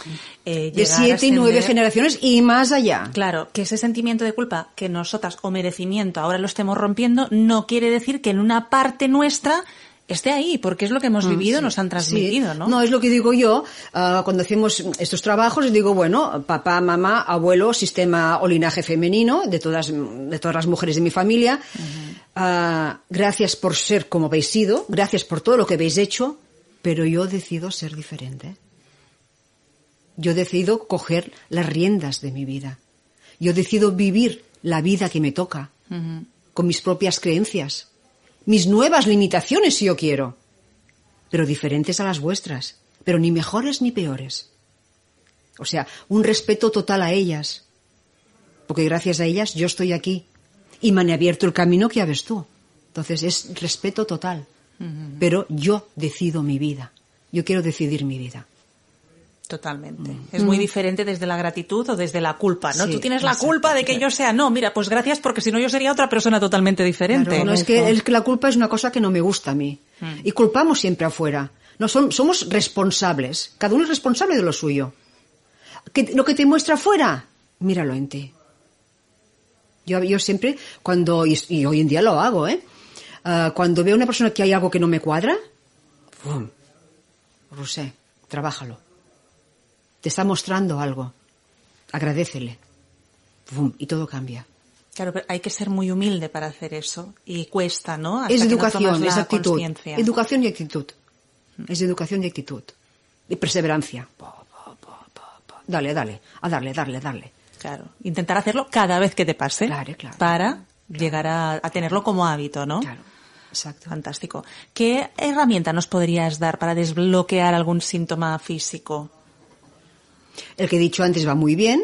eh, de siete y nueve generaciones y más allá. Claro, que ese sentimiento de culpa que nosotras o merecimiento ahora lo estemos rompiendo no quiere decir que en una parte nuestra esté ahí, porque es lo que hemos mm, vivido, nos han transmitido, ¿no? No, es lo que digo yo, ah, cuando hacemos estos trabajos, digo, bueno, papá, mamá, abuelo, sistema o linaje femenino de todas, de todas las mujeres de mi familia, ah, gracias por ser como habéis sido, gracias por todo lo que habéis hecho, pero yo decido ser diferente. Yo decido coger las riendas de mi vida. Yo decido vivir la vida que me toca, con mis propias creencias mis nuevas limitaciones si yo quiero, pero diferentes a las vuestras, pero ni mejores ni peores. O sea, un respeto total a ellas, porque gracias a ellas yo estoy aquí. Y me han abierto el camino que habes tú. Entonces es respeto total, pero yo decido mi vida, yo quiero decidir mi vida. Totalmente. Es muy diferente desde la gratitud o desde la culpa, ¿no? Sí, Tú tienes la culpa de que yo sea, no, mira, pues gracias porque si no yo sería otra persona totalmente diferente. Claro, no es que, es que la culpa es una cosa que no me gusta a mí. Y culpamos siempre afuera. No, son, somos responsables. Cada uno es responsable de lo suyo. Que, lo que te muestra afuera, míralo en ti. Yo, yo siempre, cuando, y, y hoy en día lo hago, ¿eh? Ah, cuando veo a una persona que hay algo que no me cuadra, ¡pum! Rosé, trabájalo. Te está mostrando algo. Agradecele. ¡Pum! Y todo cambia. Claro, pero hay que ser muy humilde para hacer eso y cuesta, ¿no? Hasta es no educación, es actitud. Educación y actitud. Es educación y actitud. Y perseverancia. Dale, dale. A darle, darle, darle. Claro, intentar hacerlo cada vez que te pase Claro, claro. para llegar a, a tenerlo como hábito, ¿no? Claro. Exacto. Fantástico. ¿Qué herramienta nos podrías dar para desbloquear algún síntoma físico? El que he dicho antes va muy bien.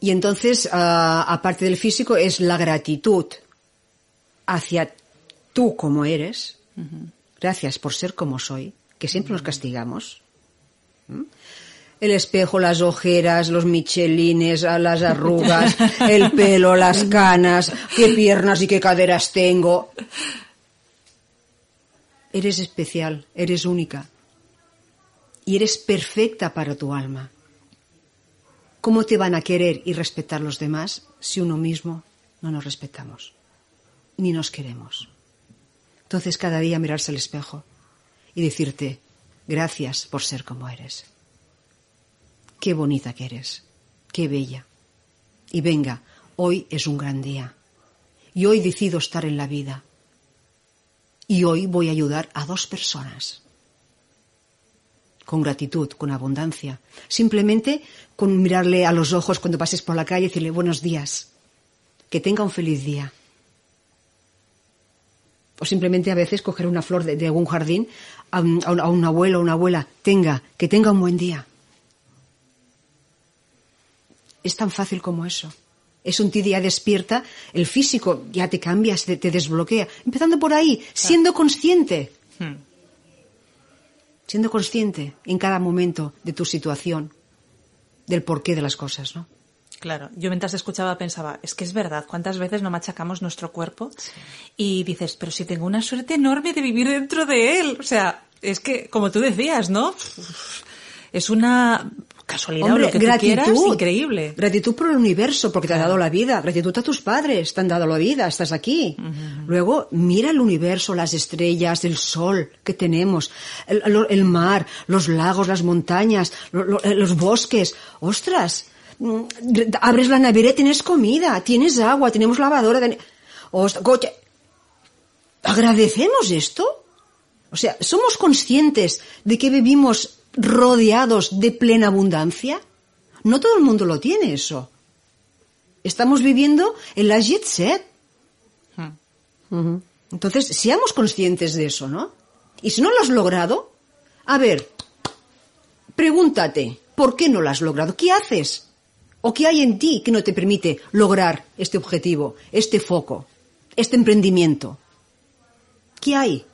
Y entonces, ah, aparte del físico, es la gratitud hacia tú como eres. Gracias por ser como soy, que siempre nos castigamos. ¿Mm? El espejo, las ojeras, los michelines, ah, las arrugas, [LAUGHS] el pelo, las canas, qué piernas y qué caderas tengo. Eres especial, eres única. Y eres perfecta para tu alma. ¿Cómo te van a querer y respetar los demás si uno mismo no nos respetamos? Ni nos queremos. Entonces cada día mirarse al espejo y decirte, gracias por ser como eres. Qué bonita que eres, qué bella. Y venga, hoy es un gran día. Y hoy decido estar en la vida. Y hoy voy a ayudar a dos personas. Con gratitud, con abundancia. Simplemente con mirarle a los ojos cuando pases por la calle y decirle buenos días. Que tenga un feliz día. O simplemente a veces coger una flor de, de algún jardín a un, a a abuelo o una abuela. Tenga, que tenga un buen día. Es tan fácil como eso. Es un día despierta, el físico ya te cambia, te, te desbloquea. Empezando por ahí, siendo consciente. Hmm. Siendo consciente en cada momento de tu situación, del porqué de las cosas, ¿no? Claro, yo mientras escuchaba pensaba, es que es verdad, ¿cuántas veces no machacamos nuestro cuerpo? Y dices, pero si tengo una suerte enorme de vivir dentro de él. O sea, es que, como tú decías, ¿no? Es una casualidad o lo que tú quieras, increíble. Gratitud por el universo, porque te ha dado la vida. Gratitud a tus padres, te han dado la vida, estás aquí. Luego, mira el universo, las estrellas, el sol que tenemos, el, mar, los lagos, las montañas, lo- lo- eh, los bosques. ¡Ostras! Mm, Abres la nevera y tienes comida, tienes agua, tenemos lavadora. ten- Ost- coche. ¿Agradecemos esto? O sea, ¿somos conscientes de que vivimos rodeados de plena abundancia? No todo el mundo lo tiene eso. Estamos viviendo en la jet set. Hmm. Entonces, seamos conscientes de eso, ¿no? Y si no lo has logrado, a ver, pregúntate, ¿por qué no lo has logrado? ¿Qué haces? ¿O qué hay en ti que no te permite lograr este objetivo, este foco, este emprendimiento? ¿Qué hay?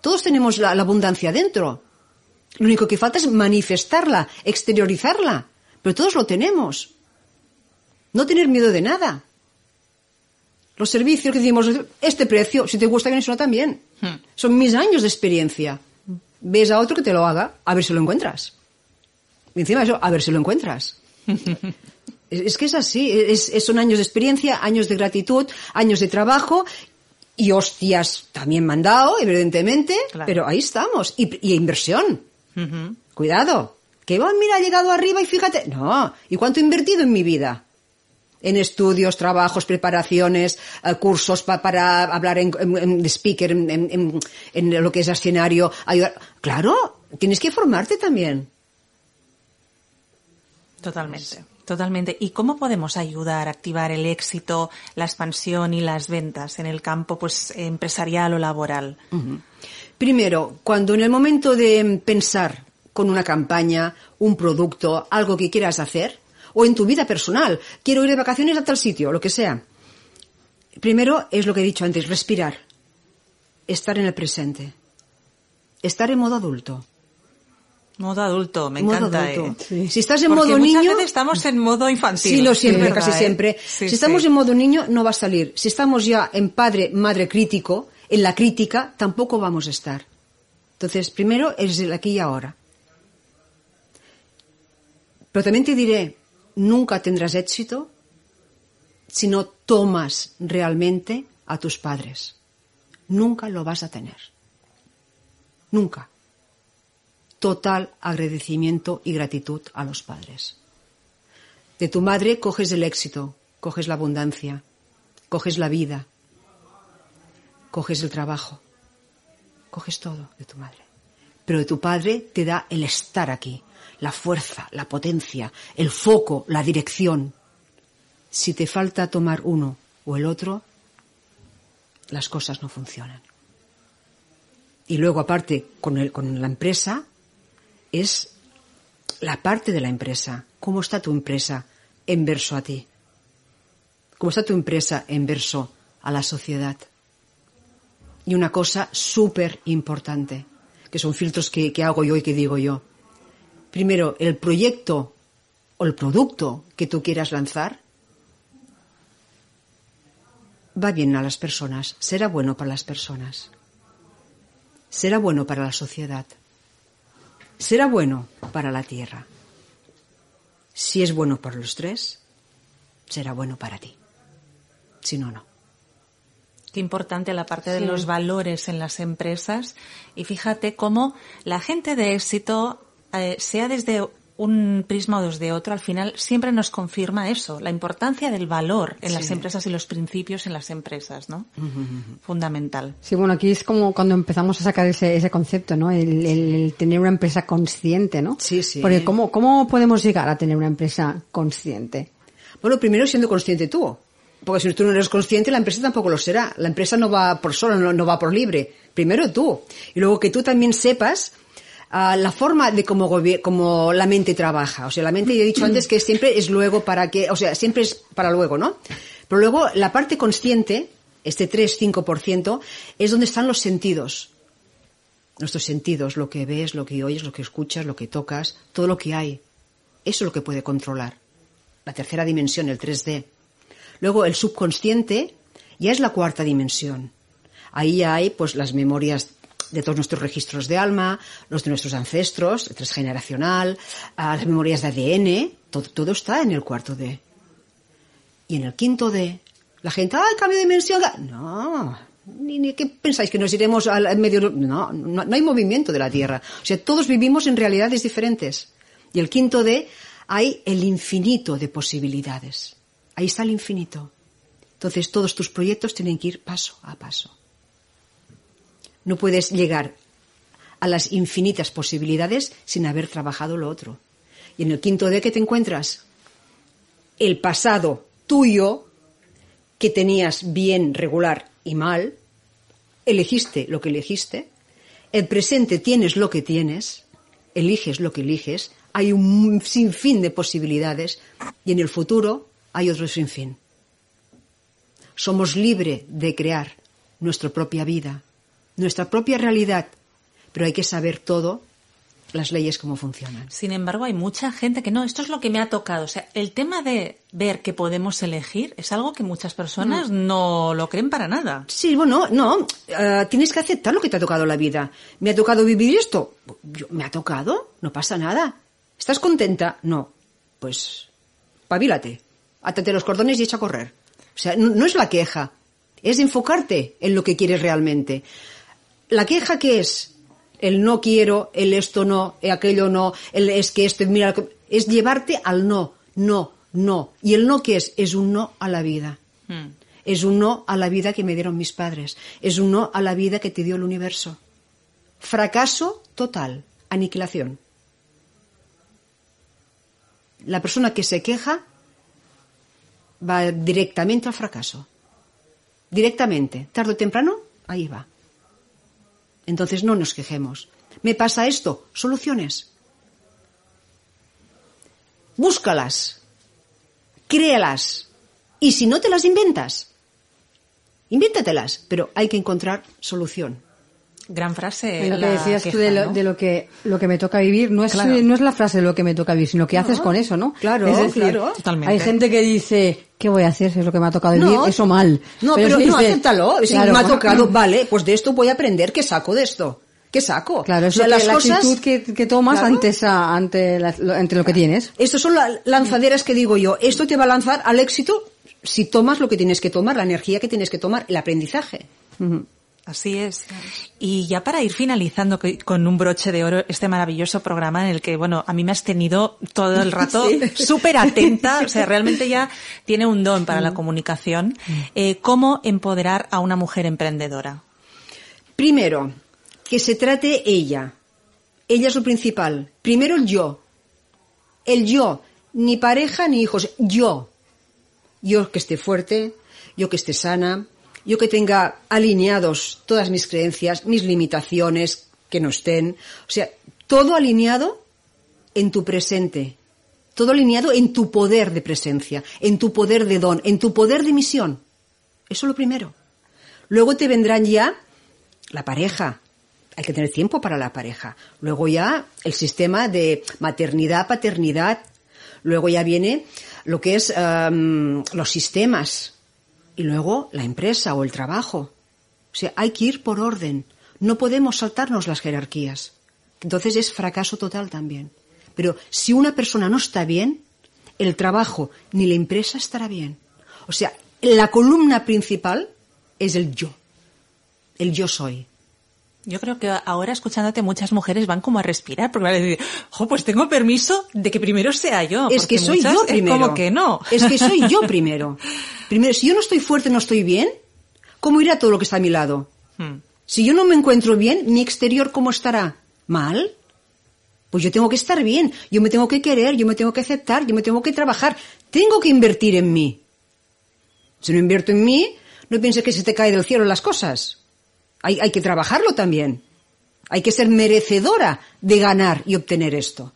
Todos tenemos la, la abundancia dentro. Lo único que falta es manifestarla, exteriorizarla. Pero todos lo tenemos. No tener miedo de nada. Los servicios que decimos, este precio, si te gusta bien, si no también. Son mis años de experiencia. Ves a otro que te lo haga, a ver si lo encuentras. Y encima de eso, a ver si lo encuentras. [LAUGHS] es, es que es así. Es- es- son años de experiencia, años de gratitud, años de trabajo. Y hostias también me han dado, evidentemente, Claro. pero ahí estamos. Y, y inversión. Cuidado. Que va, mira, ha llegado arriba y fíjate. No. ¿Y cuánto he invertido en mi vida? En estudios, trabajos, preparaciones, eh, cursos pa- para hablar en, en- en- de speaker, en- en lo que es escenario. ayudar. Claro, tienes que formarte también. Totalmente, totalmente. ¿Y cómo podemos ayudar a activar el éxito, la expansión y las ventas en el campo pues empresarial o laboral? Primero, cuando en el momento de pensar con una campaña, un producto, algo que quieras hacer, o en tu vida personal, quiero ir de vacaciones a tal sitio, lo que sea. Primero es lo que he dicho antes, respirar, estar en el presente, estar en modo adulto, Modo adulto, me Modo encanta. adulto. eh. Si estás en Porque modo muchas niño- veces estamos en modo infantil. Sí, lo siempre, verdad, casi ¿eh? siempre. Sí, si estamos en modo niño, no va a salir. Si estamos ya en padre, madre crítico, en la crítica, tampoco vamos a estar. Entonces, primero es el aquí y ahora. Pero también te diré, nunca tendrás éxito si no tomas realmente a tus padres. Nunca lo vas a tener. Nunca. Total agradecimiento y gratitud a los padres. De tu madre coges el éxito, coges la abundancia, coges la vida, coges el trabajo, coges todo de tu madre. Pero de tu padre te da el estar aquí, la fuerza, la potencia, el foco, la dirección. Si te falta tomar uno o el otro, las cosas no funcionan. Y luego, aparte, con, el- con la empresa, es la parte de la empresa. ¿Cómo está tu empresa en verso a ti? ¿Cómo está tu empresa en verso a la sociedad? Y una cosa súper importante, que son filtros que, que hago yo y que digo yo. Primero, el proyecto o el producto que tú quieras lanzar va bien a las personas, será bueno para las personas, será bueno para la sociedad, será bueno para la tierra. Si es bueno para los tres, será bueno para ti. Si no, no. Qué importante la parte de los valores en las empresas. Y fíjate cómo la gente de éxito, eh, sea desde un prisma o desde otro, al final siempre nos confirma eso, la importancia del valor en las Sí. empresas y los principios en las empresas, ¿no? Fundamental. Sí, bueno, aquí es como cuando empezamos a sacar ese, ese concepto, ¿no? El, el- el tener una empresa consciente, ¿no? Sí, sí. Porque ¿cómo, ¿cómo podemos llegar a tener una empresa consciente? Bueno, primero siendo consciente tú. Porque si tú no eres consciente, la empresa tampoco lo será. La empresa no va por solo, no, no va por libre. Primero tú. Y luego que tú también sepas la forma de cómo, la mente trabaja. O sea, la mente, yo he dicho antes que siempre es luego para que, o sea, siempre es para luego, ¿no? Pero luego la parte consciente, este 3-5%, es donde están los sentidos. Nuestros sentidos, lo que ves, lo que oyes, lo que escuchas, lo que tocas, todo lo que hay. Eso es lo que puede controlar. La tercera dimensión, el 3D. Luego el subconsciente ya es la cuarta dimensión. Ahí hay pues las memorias de todos nuestros registros de alma, los de nuestros ancestros, el transgeneracional, las memorias de ADN, todo, todo está en el cuarto D. Y en el quinto D, la gente, ¡ay, cambio de dimensión! No, ni, ni qué pensáis que nos iremos al medio. No, no, no hay movimiento de la Tierra. O sea, todos vivimos en realidades diferentes. Y el quinto D, hay el infinito de posibilidades. Ahí está el infinito. Entonces, todos tus proyectos tienen que ir paso a paso. No puedes llegar a las infinitas posibilidades sin haber trabajado lo otro. Y en el quinto D que te encuentras, el pasado tuyo, que tenías bien, regular y mal, elegiste lo que elegiste, el presente tienes lo que tienes, eliges lo que eliges, hay un sinfín de posibilidades y en el futuro hay otro sinfín. Somos libres de crear nuestra propia vida, nuestra propia realidad, pero hay que saber todo, las leyes cómo funcionan. Sin embargo, hay mucha gente que no, esto es lo que me ha tocado. O sea, el tema de ver que podemos elegir es algo que muchas personas no lo creen para nada. Sí, bueno, no, eh, tienes que aceptar lo que te ha tocado la vida. ¿Me ha tocado vivir esto? Yo- ¿Me ha tocado? No pasa nada. ¿Estás contenta? No. Pues, pavílate. Átate los cordones y echa a correr. O sea, no, no es la queja, es enfocarte en lo que quieres realmente. ¿La queja qué es? El no quiero, el esto no, el aquello no, el es que esto, mira, es llevarte al no, no, no. ¿Y el no qué es? Es un no a la vida. Mm. Es un no a la vida que me dieron mis padres. Es un no a la vida que te dio el universo. Fracaso total. Aniquilación. La persona que se queja va directamente al fracaso. Directamente. Tarde o temprano, ahí va. Entonces no nos quejemos. ¿Me pasa esto? Soluciones. Búscalas. Créalas. Y si no te las inventas, invéntatelas, pero hay que encontrar solución. Gran frase. lo que decías tú queja, de, lo, ¿no? de lo que lo que me toca vivir no es Claro. no es la frase de lo que me toca vivir sino que haces con eso no claro, es decir, claro. Totalmente. hay gente que dice qué voy a hacer si es lo que me ha tocado vivir No. eso mal No, pero, si no, dice- acéptalo. Si Claro. me ha tocado, [LAUGHS] vale, pues de esto voy a aprender. ¿Qué saco de esto? ¿Qué saco? claro O es sea, lo que- la actitud que, que tomas Claro. ante esa ante la- lo, ante lo que tienes Estas son las lanzaderas que digo yo. Esto te va a lanzar al éxito si tomas lo que tienes que tomar, la energía que tienes que tomar, el aprendizaje. Así es. Y ya para ir finalizando co- con un broche de oro este maravilloso programa en el que, bueno, a mí me has tenido todo el rato [LAUGHS] Sí. súper atenta, o sea, realmente ya [LAUGHS] tiene un don para la comunicación. Eh, ¿Cómo empoderar a una mujer emprendedora? Primero, que se trate ella. Ella es lo principal. Primero el yo. El yo. Ni pareja ni hijos. Yo. Yo que esté fuerte, yo que esté sana, yo que tenga alineados todas mis creencias, mis limitaciones, que no estén. O sea, todo alineado en tu presente. Todo alineado en tu poder de presencia, en tu poder de don, en tu poder de misión. Eso es lo primero. Luego te vendrán ya la pareja. Hay que tener tiempo para la pareja. Luego ya el sistema de maternidad, paternidad. Luego ya viene lo que es los sistemas. Y luego la empresa o el trabajo. O sea, hay que ir por orden. No podemos saltarnos las jerarquías. Entonces es fracaso total también. Pero si una persona no está bien, el trabajo ni la empresa estará bien. O sea, la columna principal es el yo. El yo soy. Yo creo que ahora escuchándote muchas mujeres van como a respirar porque van a decir, jo, pues tengo permiso de que primero sea yo. es que soy yo primero. como que no. Es que soy yo [LAUGHS] primero. Primero, si yo no estoy fuerte, no estoy bien, ¿cómo irá todo lo que está a mi lado? Hmm. Si yo no me encuentro bien, mi exterior ¿cómo estará? ¿Mal? Pues yo tengo que estar bien, yo me tengo que querer, yo me tengo que aceptar, yo me tengo que trabajar, tengo que invertir en mí. Si no invierto en mí, no pienses que se te cae del cielo las cosas. Hay, hay que trabajarlo también. Hay que ser merecedora de ganar y obtener esto.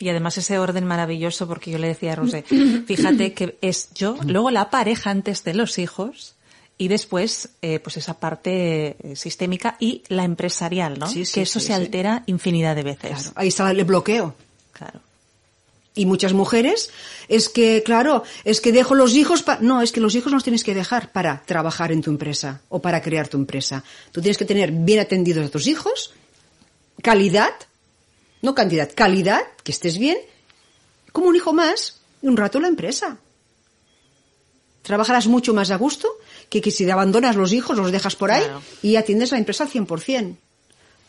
Y además ese orden maravilloso, porque yo le decía a Rosé, [CLEARS THROAT] fíjate que es yo, luego la pareja antes de los hijos y después eh, pues esa parte eh, sistémica y la empresarial, ¿no? Sí, sí, que eso sí, se altera infinidad de veces. Claro, ahí está el bloqueo. Claro. Y muchas mujeres, es que, claro, es que dejo los hijos para... No, es que los hijos los tienes que dejar para trabajar en tu empresa o para crear tu empresa. Tú tienes que tener bien atendidos a tus hijos, calidad, no cantidad, calidad, que estés bien, como un hijo más, y un rato la empresa. Trabajarás mucho más a gusto que, que si te abandonas los hijos, los dejas por ahí Claro. y atiendes la empresa al 100%.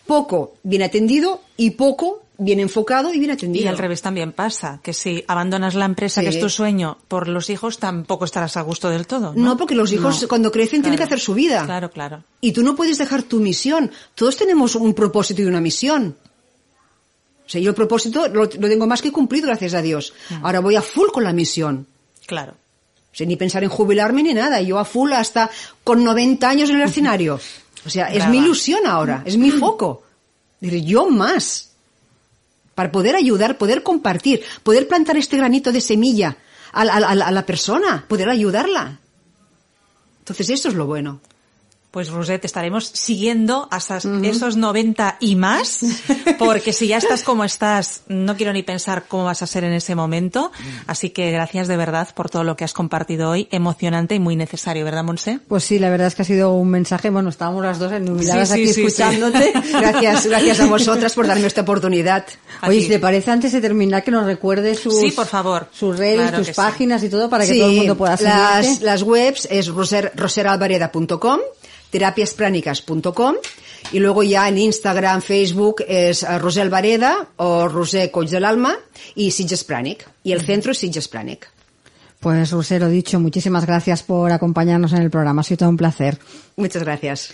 Poco bien atendido y poco bien enfocado y bien atendido. Y al revés también pasa, que si abandonas la empresa, que es tu sueño, por los hijos, tampoco estarás a gusto del todo. No, No, porque los hijos No. cuando crecen tienen que hacer su vida. Claro, claro. Y tú no puedes dejar tu misión. Todos tenemos un propósito y una misión. O sea, yo el propósito lo, lo tengo más que cumplido, gracias a Dios. Ahora voy a full con la misión. Claro. O sea, ni pensar en jubilarme ni nada. Yo a full hasta con 90 años en el escenario. O sea, es mi ilusión ahora, es mi foco. Diré, yo más. Para poder ayudar, poder compartir, poder plantar este granito de semilla a, a la- persona, poder ayudarla. Entonces, esto es lo bueno. Pues Roset, estaremos siguiendo hasta esos 90 y más, porque si ya estás como estás, no quiero ni pensar cómo vas a ser en ese momento. Así que gracias de verdad por todo lo que has compartido hoy, emocionante y muy necesario, ¿verdad, Monse? Pues sí, la verdad es que ha sido un mensaje. Bueno, estábamos las dos enumiladas Sí, sí, aquí sí, sí. escuchándote. Gracias, gracias a vosotras por darme esta oportunidad. A Oye, ti. si te parece, antes de terminar, que nos recuerdes sus, Sí, por favor. sus redes, Claro tus páginas y todo para que Sí, todo el mundo pueda las, seguirte. las webs es roser, roseralvareda.com, terapiaspránicas.com y luego ya en Instagram, Facebook es eh, Rosel Vareda o Rosé Coach del Alma y Sitges Pranic. Y el centro es Sitges Pranic. Pues, Rusero, dicho, muchísimas gracias por acompañarnos en el programa. Ha sido todo un placer. Muchas gracias.